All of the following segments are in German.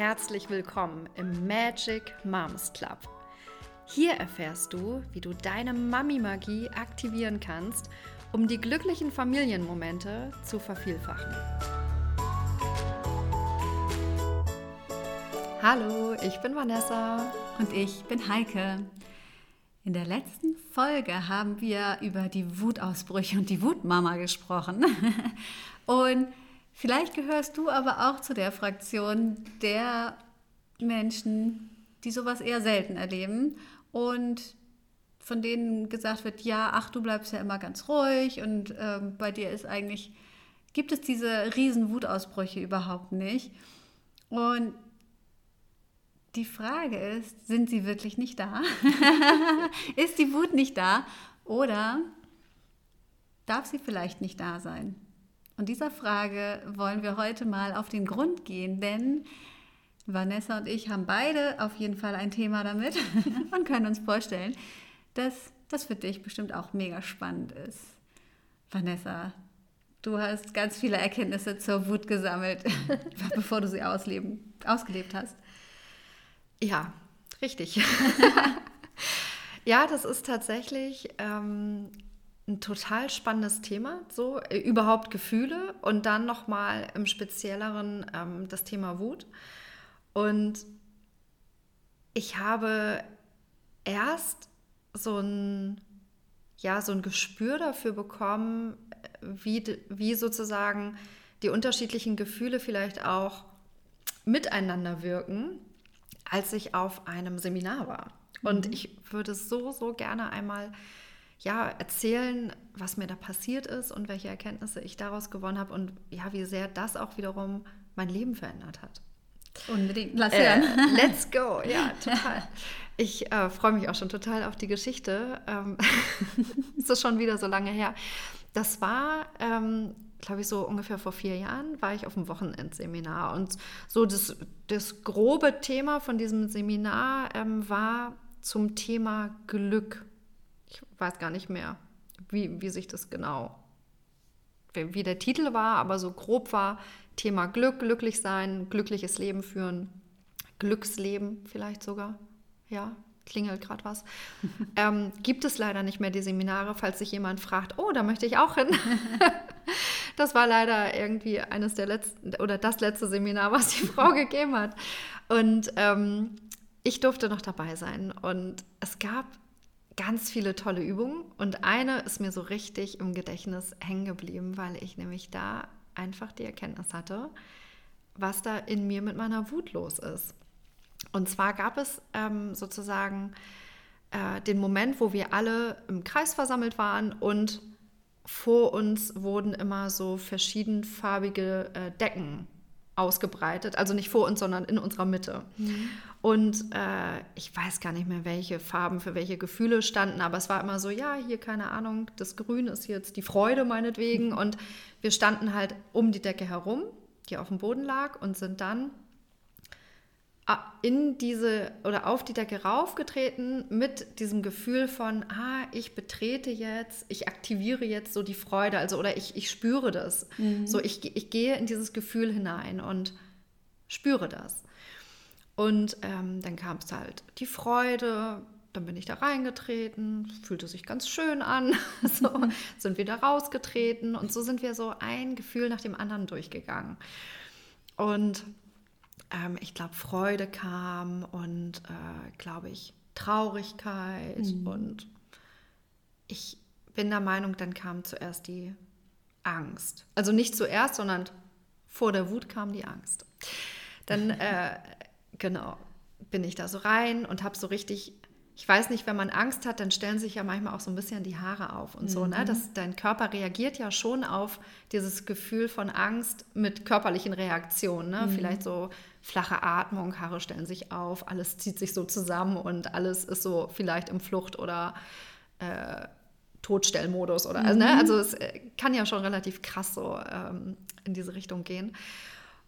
herzlich willkommen im Magic Moms Club. Hier erfährst du, wie du deine Mami-Magie aktivieren kannst, um die glücklichen Familienmomente zu vervielfachen. Hallo, ich bin Vanessa. Und ich bin Heike. In der letzten Folge haben wir über die Wutausbrüche und die Wutmama gesprochen. Und vielleicht gehörst du aber auch zu der Fraktion der Menschen, die sowas eher selten erleben und von denen gesagt wird, ja, ach, du bleibst ja immer ganz ruhig und ähm, bei dir ist eigentlich, gibt es diese riesen Wutausbrüche überhaupt nicht. Und die Frage ist, sind sie wirklich nicht da? ist die Wut nicht da? Oder darf sie vielleicht nicht da sein? Und dieser Frage wollen wir heute mal auf den Grund gehen, denn Vanessa und ich haben beide auf jeden Fall ein Thema damit und können uns vorstellen, dass das für dich bestimmt auch mega spannend ist. Vanessa, du hast ganz viele Erkenntnisse zur Wut gesammelt, bevor du sie ausleben, ausgelebt hast. Ja, richtig. ja, das ist tatsächlich ähm, ein total spannendes Thema, so äh, überhaupt Gefühle und dann nochmal im Spezielleren ähm, das Thema Wut. Und ich habe erst so ein, ja, so ein Gespür dafür bekommen, wie, wie sozusagen die unterschiedlichen Gefühle vielleicht auch miteinander wirken, als ich auf einem Seminar war. Und mhm. ich würde so, so gerne einmal ja, erzählen, was mir da passiert ist und welche Erkenntnisse ich daraus gewonnen habe und ja, wie sehr das auch wiederum mein Leben verändert hat. Unbedingt, lass äh, hören. Äh, let's go, ja, total. Ich äh, freue mich auch schon total auf die Geschichte. Ähm, ist das schon wieder so lange her. Das war, ähm, glaube ich, so ungefähr vor vier Jahren, war ich auf dem Wochenendseminar. Und so das, das grobe Thema von diesem Seminar ähm, war zum Thema Glück ich weiß gar nicht mehr, wie, wie sich das genau, wie, wie der Titel war, aber so grob war Thema Glück, glücklich sein, glückliches Leben führen, Glücksleben vielleicht sogar. Ja, klingelt gerade was. ähm, gibt es leider nicht mehr die Seminare, falls sich jemand fragt, oh, da möchte ich auch hin. das war leider irgendwie eines der letzten oder das letzte Seminar, was die Frau gegeben hat. Und ähm, ich durfte noch dabei sein. Und es gab ganz viele tolle Übungen und eine ist mir so richtig im Gedächtnis hängen geblieben, weil ich nämlich da einfach die Erkenntnis hatte, was da in mir mit meiner Wut los ist. Und zwar gab es ähm, sozusagen äh, den Moment, wo wir alle im Kreis versammelt waren und vor uns wurden immer so verschiedenfarbige äh, Decken ausgebreitet. Also nicht vor uns, sondern in unserer Mitte. Mhm. Und äh, ich weiß gar nicht mehr, welche Farben für welche Gefühle standen, aber es war immer so, ja, hier keine Ahnung, das Grün ist jetzt die Freude meinetwegen. Mhm. Und wir standen halt um die Decke herum, die auf dem Boden lag, und sind dann in diese oder auf die Decke raufgetreten mit diesem Gefühl von, ah, ich betrete jetzt, ich aktiviere jetzt so die Freude, also oder ich, ich spüre das. Mhm. So, ich, ich gehe in dieses Gefühl hinein und spüre das. Und ähm, dann kam es halt die Freude, dann bin ich da reingetreten, fühlte sich ganz schön an, so sind wir da rausgetreten und so sind wir so ein Gefühl nach dem anderen durchgegangen. Und ähm, ich glaube, Freude kam und, äh, glaube ich, Traurigkeit. Mhm. Und ich bin der Meinung, dann kam zuerst die Angst. Also nicht zuerst, sondern vor der Wut kam die Angst. Dann, äh, genau, bin ich da so rein und habe so richtig ich weiß nicht, wenn man Angst hat, dann stellen sich ja manchmal auch so ein bisschen die Haare auf und mhm. so. Ne? Mhm. Das, dein Körper reagiert ja schon auf dieses Gefühl von Angst mit körperlichen Reaktionen. Ne? Mhm. Vielleicht so flache Atmung, Haare stellen sich auf, alles zieht sich so zusammen und alles ist so vielleicht im Flucht- oder äh, Todstellmodus. Oder, also, mhm. ne? also es äh, kann ja schon relativ krass so ähm, in diese Richtung gehen.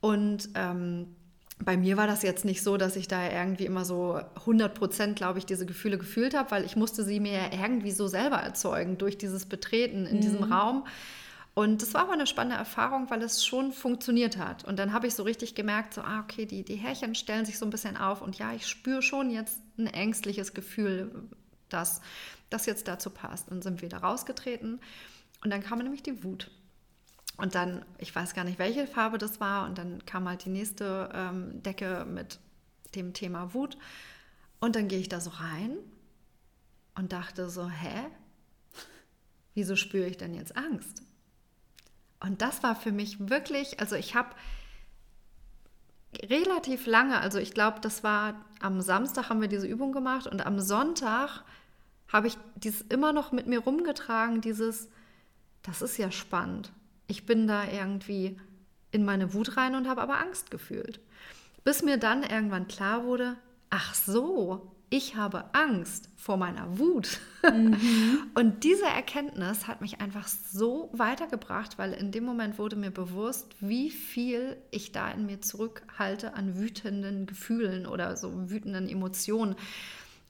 Und ähm, bei mir war das jetzt nicht so, dass ich da irgendwie immer so 100 Prozent, glaube ich, diese Gefühle gefühlt habe, weil ich musste sie mir irgendwie so selber erzeugen durch dieses Betreten in mhm. diesem Raum. Und das war aber eine spannende Erfahrung, weil es schon funktioniert hat. Und dann habe ich so richtig gemerkt, so, ah, okay, die, die Härchen stellen sich so ein bisschen auf. Und ja, ich spüre schon jetzt ein ängstliches Gefühl, dass das jetzt dazu passt. Und sind wieder rausgetreten. Und dann kam nämlich die Wut. Und dann, ich weiß gar nicht, welche Farbe das war. Und dann kam halt die nächste ähm, Decke mit dem Thema Wut. Und dann gehe ich da so rein und dachte so, hä? Wieso spüre ich denn jetzt Angst? Und das war für mich wirklich, also ich habe relativ lange, also ich glaube, das war am Samstag haben wir diese Übung gemacht und am Sonntag habe ich dies immer noch mit mir rumgetragen, dieses, das ist ja spannend. Ich bin da irgendwie in meine Wut rein und habe aber Angst gefühlt. Bis mir dann irgendwann klar wurde, ach so, ich habe Angst vor meiner Wut. Mhm. Und diese Erkenntnis hat mich einfach so weitergebracht, weil in dem Moment wurde mir bewusst, wie viel ich da in mir zurückhalte an wütenden Gefühlen oder so wütenden Emotionen.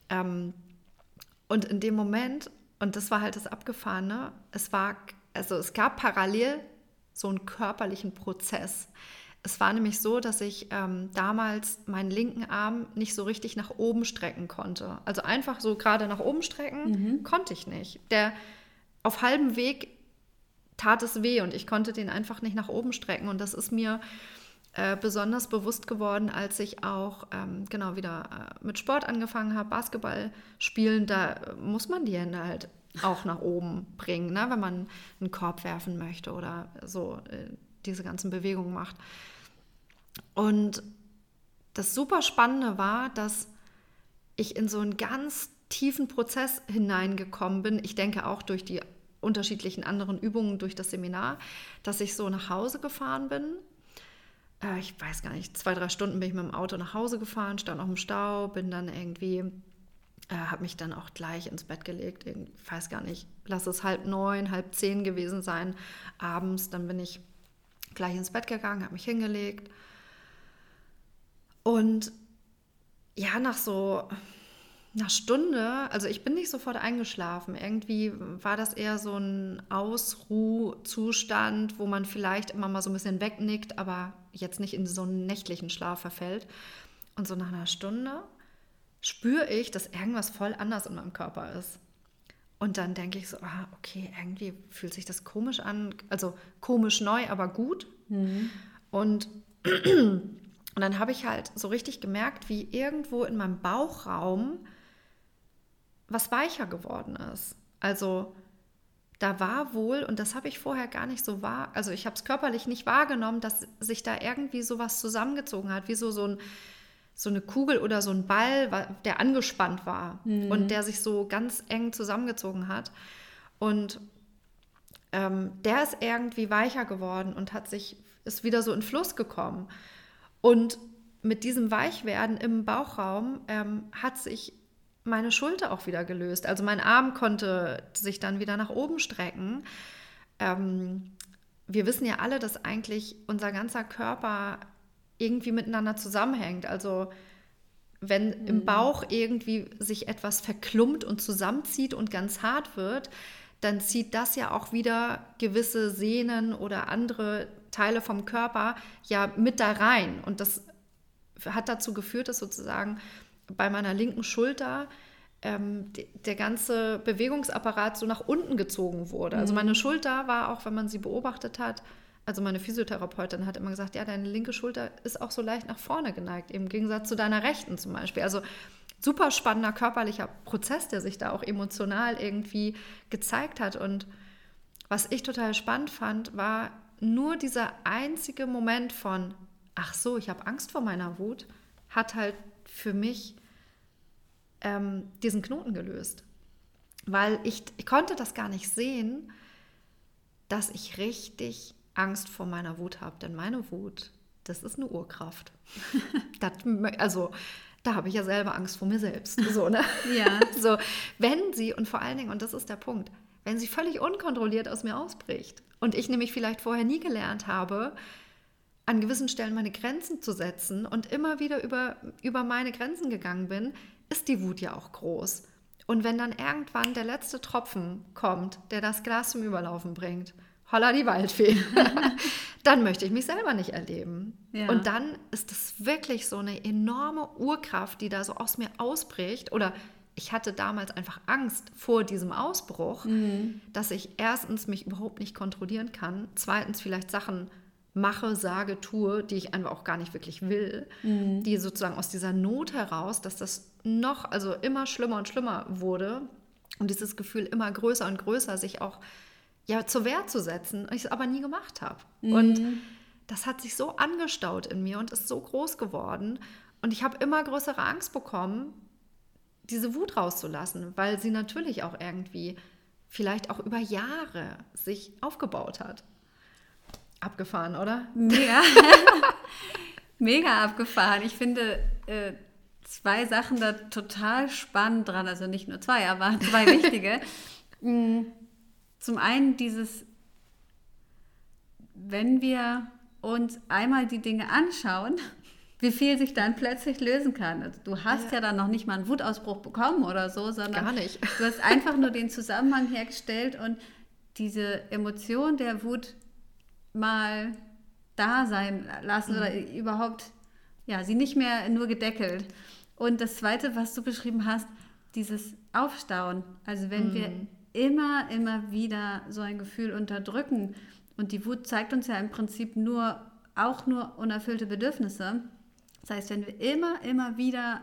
Ähm, und in dem Moment, und das war halt das Abgefahrene, es war, also es gab parallel so einen körperlichen Prozess. Es war nämlich so, dass ich ähm, damals meinen linken Arm nicht so richtig nach oben strecken konnte. Also einfach so gerade nach oben strecken mhm. konnte ich nicht. Der auf halbem Weg tat es weh und ich konnte den einfach nicht nach oben strecken. Und das ist mir äh, besonders bewusst geworden, als ich auch ähm, genau wieder äh, mit Sport angefangen habe, Basketball spielen. Da muss man die Hände halt auch nach oben bringen, ne? wenn man einen Korb werfen möchte oder so äh, diese ganzen Bewegungen macht. Und das super Spannende war, dass ich in so einen ganz tiefen Prozess hineingekommen bin. Ich denke auch durch die unterschiedlichen anderen Übungen, durch das Seminar, dass ich so nach Hause gefahren bin. Äh, ich weiß gar nicht, zwei, drei Stunden bin ich mit dem Auto nach Hause gefahren, stand auch im Stau, bin dann irgendwie, äh, habe mich dann auch gleich ins Bett gelegt. Ich weiß gar nicht, lass es halb neun, halb zehn gewesen sein abends. Dann bin ich gleich ins Bett gegangen, habe mich hingelegt und ja, nach so einer Stunde, also ich bin nicht sofort eingeschlafen. Irgendwie war das eher so ein Ausruhzustand, wo man vielleicht immer mal so ein bisschen wegnickt, aber jetzt nicht in so einen nächtlichen Schlaf verfällt. Und so nach einer Stunde spüre ich, dass irgendwas voll anders in meinem Körper ist. Und dann denke ich so, ah, okay, irgendwie fühlt sich das komisch an, also komisch neu, aber gut. Mhm. Und Und dann habe ich halt so richtig gemerkt, wie irgendwo in meinem Bauchraum was weicher geworden ist. Also da war wohl, und das habe ich vorher gar nicht so wahr, also ich habe es körperlich nicht wahrgenommen, dass sich da irgendwie sowas zusammengezogen hat, wie so, so, ein, so eine Kugel oder so ein Ball, der angespannt war mhm. und der sich so ganz eng zusammengezogen hat. Und ähm, der ist irgendwie weicher geworden und hat sich, ist wieder so in Fluss gekommen. Und mit diesem Weichwerden im Bauchraum ähm, hat sich meine Schulter auch wieder gelöst. Also mein Arm konnte sich dann wieder nach oben strecken. Ähm, wir wissen ja alle, dass eigentlich unser ganzer Körper irgendwie miteinander zusammenhängt. Also wenn mhm. im Bauch irgendwie sich etwas verklumpt und zusammenzieht und ganz hart wird, dann zieht das ja auch wieder gewisse Sehnen oder andere Teile vom Körper ja mit da rein. Und das hat dazu geführt, dass sozusagen bei meiner linken Schulter ähm, der ganze Bewegungsapparat so nach unten gezogen wurde. Also meine mhm. Schulter war auch, wenn man sie beobachtet hat, also meine Physiotherapeutin hat immer gesagt, ja, deine linke Schulter ist auch so leicht nach vorne geneigt, im Gegensatz zu deiner rechten zum Beispiel. Also super spannender körperlicher Prozess, der sich da auch emotional irgendwie gezeigt hat. Und was ich total spannend fand, war nur dieser einzige Moment von, ach so, ich habe Angst vor meiner Wut, hat halt für mich ähm, diesen Knoten gelöst. Weil ich, ich konnte das gar nicht sehen, dass ich richtig Angst vor meiner Wut habe. Denn meine Wut, das ist eine Urkraft. das, also da habe ich ja selber Angst vor mir selbst. So, ne? ja. So, wenn sie, und vor allen Dingen, und das ist der Punkt, wenn sie völlig unkontrolliert aus mir ausbricht und ich nämlich vielleicht vorher nie gelernt habe, an gewissen Stellen meine Grenzen zu setzen und immer wieder über, über meine Grenzen gegangen bin, ist die Wut ja auch groß. Und wenn dann irgendwann der letzte Tropfen kommt, der das Glas zum Überlaufen bringt, holla die Waldfee. dann möchte ich mich selber nicht erleben. Ja. Und dann ist das wirklich so eine enorme Urkraft, die da so aus mir ausbricht. Oder ich hatte damals einfach Angst vor diesem Ausbruch, mhm. dass ich erstens mich überhaupt nicht kontrollieren kann, zweitens vielleicht Sachen mache, sage, tue, die ich einfach auch gar nicht wirklich will, mhm. die sozusagen aus dieser Not heraus, dass das noch, also immer schlimmer und schlimmer wurde und dieses Gefühl immer größer und größer sich auch ja zur Wehr zu setzen, ich es aber nie gemacht habe. Mhm. Und das hat sich so angestaut in mir und ist so groß geworden und ich habe immer größere Angst bekommen, diese Wut rauszulassen, weil sie natürlich auch irgendwie vielleicht auch über Jahre sich aufgebaut hat. Abgefahren, oder? Mega. Mega abgefahren. Ich finde äh, zwei Sachen da total spannend dran. Also nicht nur zwei, aber zwei wichtige. Zum einen dieses, wenn wir uns einmal die Dinge anschauen, wie viel sich dann plötzlich lösen kann. Also du hast ja. ja dann noch nicht mal einen Wutausbruch bekommen oder so, sondern Gar nicht. du hast einfach nur den Zusammenhang hergestellt und diese Emotion der Wut mal da sein lassen mhm. oder überhaupt, ja, sie nicht mehr nur gedeckelt. Und das Zweite, was du beschrieben hast, dieses Aufstauen. Also wenn mhm. wir immer, immer wieder so ein Gefühl unterdrücken. Und die Wut zeigt uns ja im Prinzip nur, auch nur unerfüllte Bedürfnisse. Das heißt, wenn wir immer, immer wieder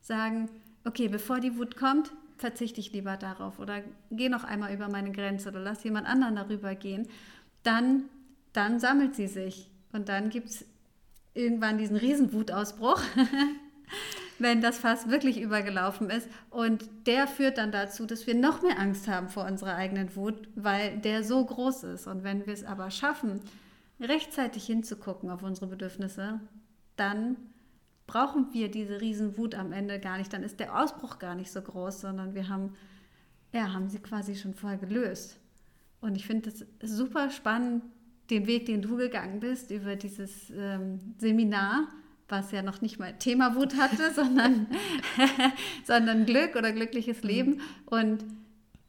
sagen, okay, bevor die Wut kommt, verzichte ich lieber darauf oder gehe noch einmal über meine Grenze oder lass jemand anderen darüber gehen, dann dann sammelt sie sich. Und dann gibt es irgendwann diesen Riesenwutausbruch, wenn das Fass wirklich übergelaufen ist. Und der führt dann dazu, dass wir noch mehr Angst haben vor unserer eigenen Wut, weil der so groß ist. Und wenn wir es aber schaffen, rechtzeitig hinzugucken auf unsere Bedürfnisse, dann brauchen wir diese Riesenwut am Ende gar nicht. Dann ist der Ausbruch gar nicht so groß, sondern wir haben, ja, haben sie quasi schon vorher gelöst. Und ich finde es super spannend, den Weg, den du gegangen bist, über dieses ähm, Seminar, was ja noch nicht mal Thema Wut hatte, sondern, sondern Glück oder glückliches mhm. Leben. Und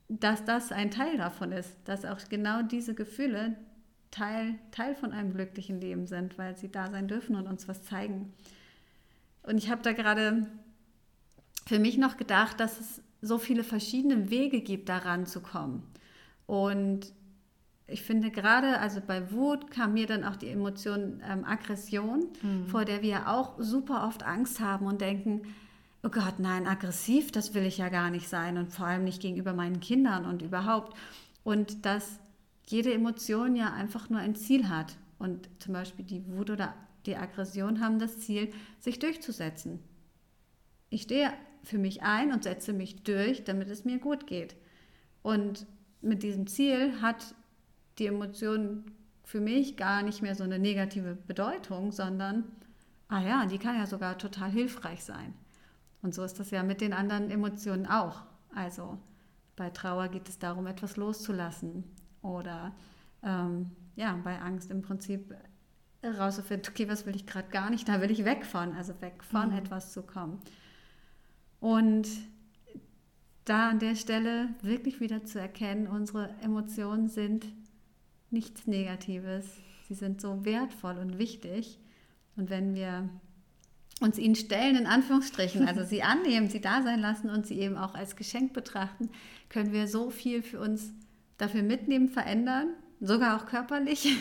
dass das ein Teil davon ist, dass auch genau diese Gefühle Teil, Teil von einem glücklichen Leben sind, weil sie da sein dürfen und uns was zeigen. Und ich habe da gerade für mich noch gedacht, dass es so viele verschiedene Wege gibt, daran zu kommen. Und ich finde gerade, also bei Wut kam mir dann auch die Emotion ähm, Aggression, mhm. vor der wir auch super oft Angst haben und denken, oh Gott, nein, aggressiv, das will ich ja gar nicht sein und vor allem nicht gegenüber meinen Kindern und überhaupt. Und dass jede Emotion ja einfach nur ein Ziel hat. Und zum Beispiel die Wut oder die Aggression haben das Ziel, sich durchzusetzen. Ich stehe für mich ein und setze mich durch, damit es mir gut geht. Und mit diesem Ziel hat die Emotion für mich gar nicht mehr so eine negative Bedeutung, sondern, ah ja, die kann ja sogar total hilfreich sein. Und so ist das ja mit den anderen Emotionen auch. Also bei Trauer geht es darum, etwas loszulassen. Oder ähm, ja, bei Angst im Prinzip rauszufinden, okay, was will ich gerade gar nicht, da will ich weg von, also weg von mhm. etwas zu kommen. Und da an der Stelle wirklich wieder zu erkennen, unsere Emotionen sind nichts Negatives. Sie sind so wertvoll und wichtig. Und wenn wir uns ihnen stellen, in Anführungsstrichen, also sie annehmen, sie da sein lassen und sie eben auch als Geschenk betrachten, können wir so viel für uns dafür mitnehmen, verändern, sogar auch körperlich.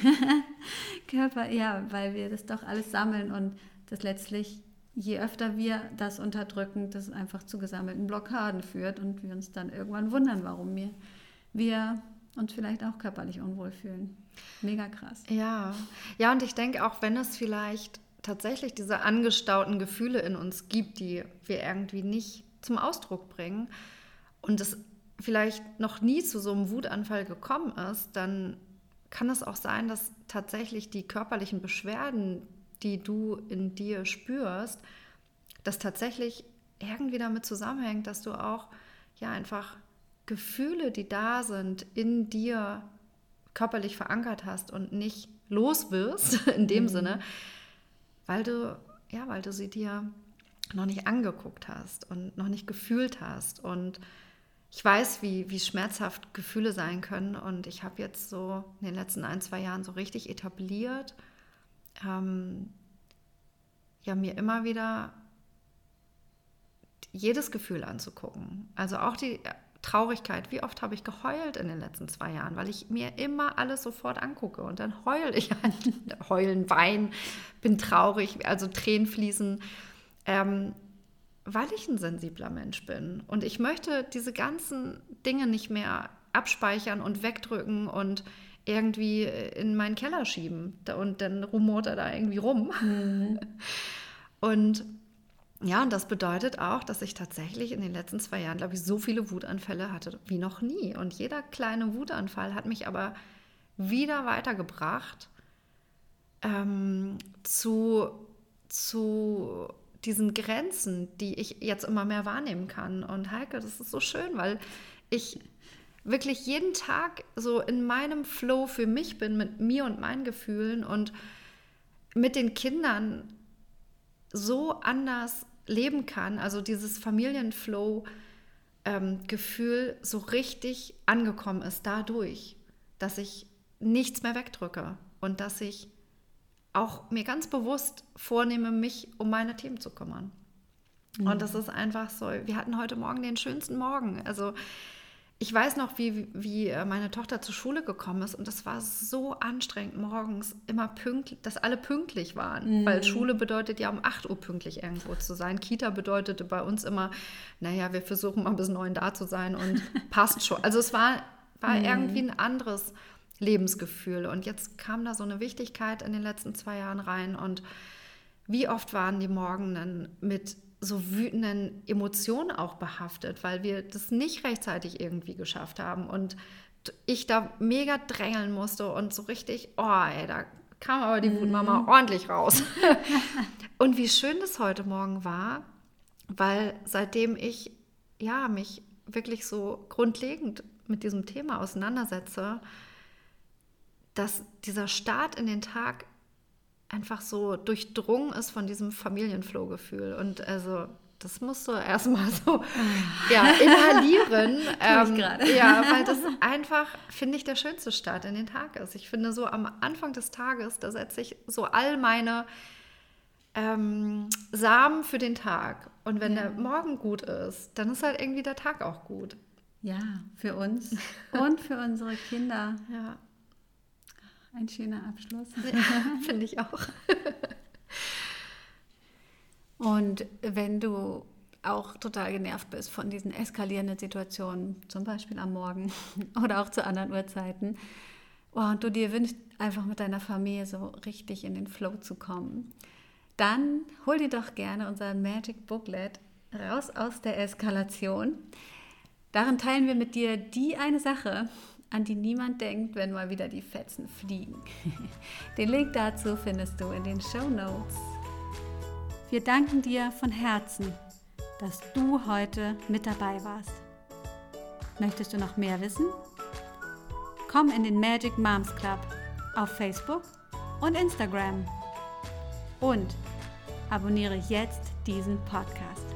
Körper, ja, weil wir das doch alles sammeln und das letztlich, je öfter wir das unterdrücken, das einfach zu gesammelten Blockaden führt und wir uns dann irgendwann wundern, warum wir, wir und vielleicht auch körperlich unwohl fühlen. Mega krass. Ja, ja, und ich denke auch, wenn es vielleicht tatsächlich diese angestauten Gefühle in uns gibt, die wir irgendwie nicht zum Ausdruck bringen und es vielleicht noch nie zu so einem Wutanfall gekommen ist, dann kann es auch sein, dass tatsächlich die körperlichen Beschwerden, die du in dir spürst, das tatsächlich irgendwie damit zusammenhängt, dass du auch ja einfach Gefühle, die da sind, in dir körperlich verankert hast und nicht los wirst, in dem mhm. Sinne, weil du, ja, weil du sie dir noch nicht angeguckt hast und noch nicht gefühlt hast. Und ich weiß, wie, wie schmerzhaft Gefühle sein können. Und ich habe jetzt so in den letzten ein, zwei Jahren so richtig etabliert, ähm, ja, mir immer wieder jedes Gefühl anzugucken. Also auch die Traurigkeit. Wie oft habe ich geheult in den letzten zwei Jahren, weil ich mir immer alles sofort angucke und dann heule ich an. Heulen, weinen, bin traurig, also Tränen fließen. Ähm, weil ich ein sensibler Mensch bin. Und ich möchte diese ganzen Dinge nicht mehr abspeichern und wegdrücken und irgendwie in meinen Keller schieben. Und dann rumort er da irgendwie rum. Mhm. Und ja, und das bedeutet auch, dass ich tatsächlich in den letzten zwei Jahren, glaube ich, so viele Wutanfälle hatte wie noch nie. Und jeder kleine Wutanfall hat mich aber wieder weitergebracht ähm, zu, zu diesen Grenzen, die ich jetzt immer mehr wahrnehmen kann. Und Heike, das ist so schön, weil ich wirklich jeden Tag so in meinem Flow für mich bin, mit mir und meinen Gefühlen und mit den Kindern so anders leben kann. Also dieses Familienflow-Gefühl ähm, so richtig angekommen ist dadurch, dass ich nichts mehr wegdrücke und dass ich auch mir ganz bewusst vornehme, mich um meine Themen zu kümmern. Mhm. Und das ist einfach so, wir hatten heute Morgen den schönsten Morgen. Also ich weiß noch, wie, wie äh, meine Tochter zur Schule gekommen ist und es war so anstrengend morgens, immer pünktlich, dass alle pünktlich waren. Mhm. Weil Schule bedeutet ja um 8 Uhr pünktlich irgendwo zu sein. Kita bedeutete bei uns immer, naja, wir versuchen mal bis neun da zu sein und passt schon. Also es war, war mhm. irgendwie ein anderes Lebensgefühl. Und jetzt kam da so eine Wichtigkeit in den letzten zwei Jahren rein. Und wie oft waren die Morgen mit so wütenden Emotionen auch behaftet, weil wir das nicht rechtzeitig irgendwie geschafft haben. Und ich da mega drängeln musste und so richtig, oh ey, da kam aber die mhm. Wutmama ordentlich raus. und wie schön das heute Morgen war, weil seitdem ich ja mich wirklich so grundlegend mit diesem Thema auseinandersetze, dass dieser Start in den Tag einfach so durchdrungen ist von diesem Familienflow-Gefühl. Und also das musst du erstmal so ja, inhalieren. ähm, ja, weil das einfach, finde ich, der schönste Start in den Tag ist. Ich finde, so am Anfang des Tages, da setze ich so all meine ähm, Samen für den Tag. Und wenn ja. der Morgen gut ist, dann ist halt irgendwie der Tag auch gut. Ja, für uns und für unsere Kinder. Ja. Ein schöner Abschluss. Ja, Finde ich auch. Und wenn du auch total genervt bist von diesen eskalierenden Situationen, zum Beispiel am Morgen oder auch zu anderen Uhrzeiten, oh, und du dir wünschst, einfach mit deiner Familie so richtig in den Flow zu kommen, dann hol dir doch gerne unser Magic Booklet raus aus der Eskalation. Darin teilen wir mit dir die eine Sache, an die niemand denkt, wenn mal wieder die Fetzen fliegen. Den Link dazu findest du in den Show Notes. Wir danken dir von Herzen, dass du heute mit dabei warst. Möchtest du noch mehr wissen? Komm in den Magic Moms Club auf Facebook und Instagram. Und abonniere jetzt diesen Podcast.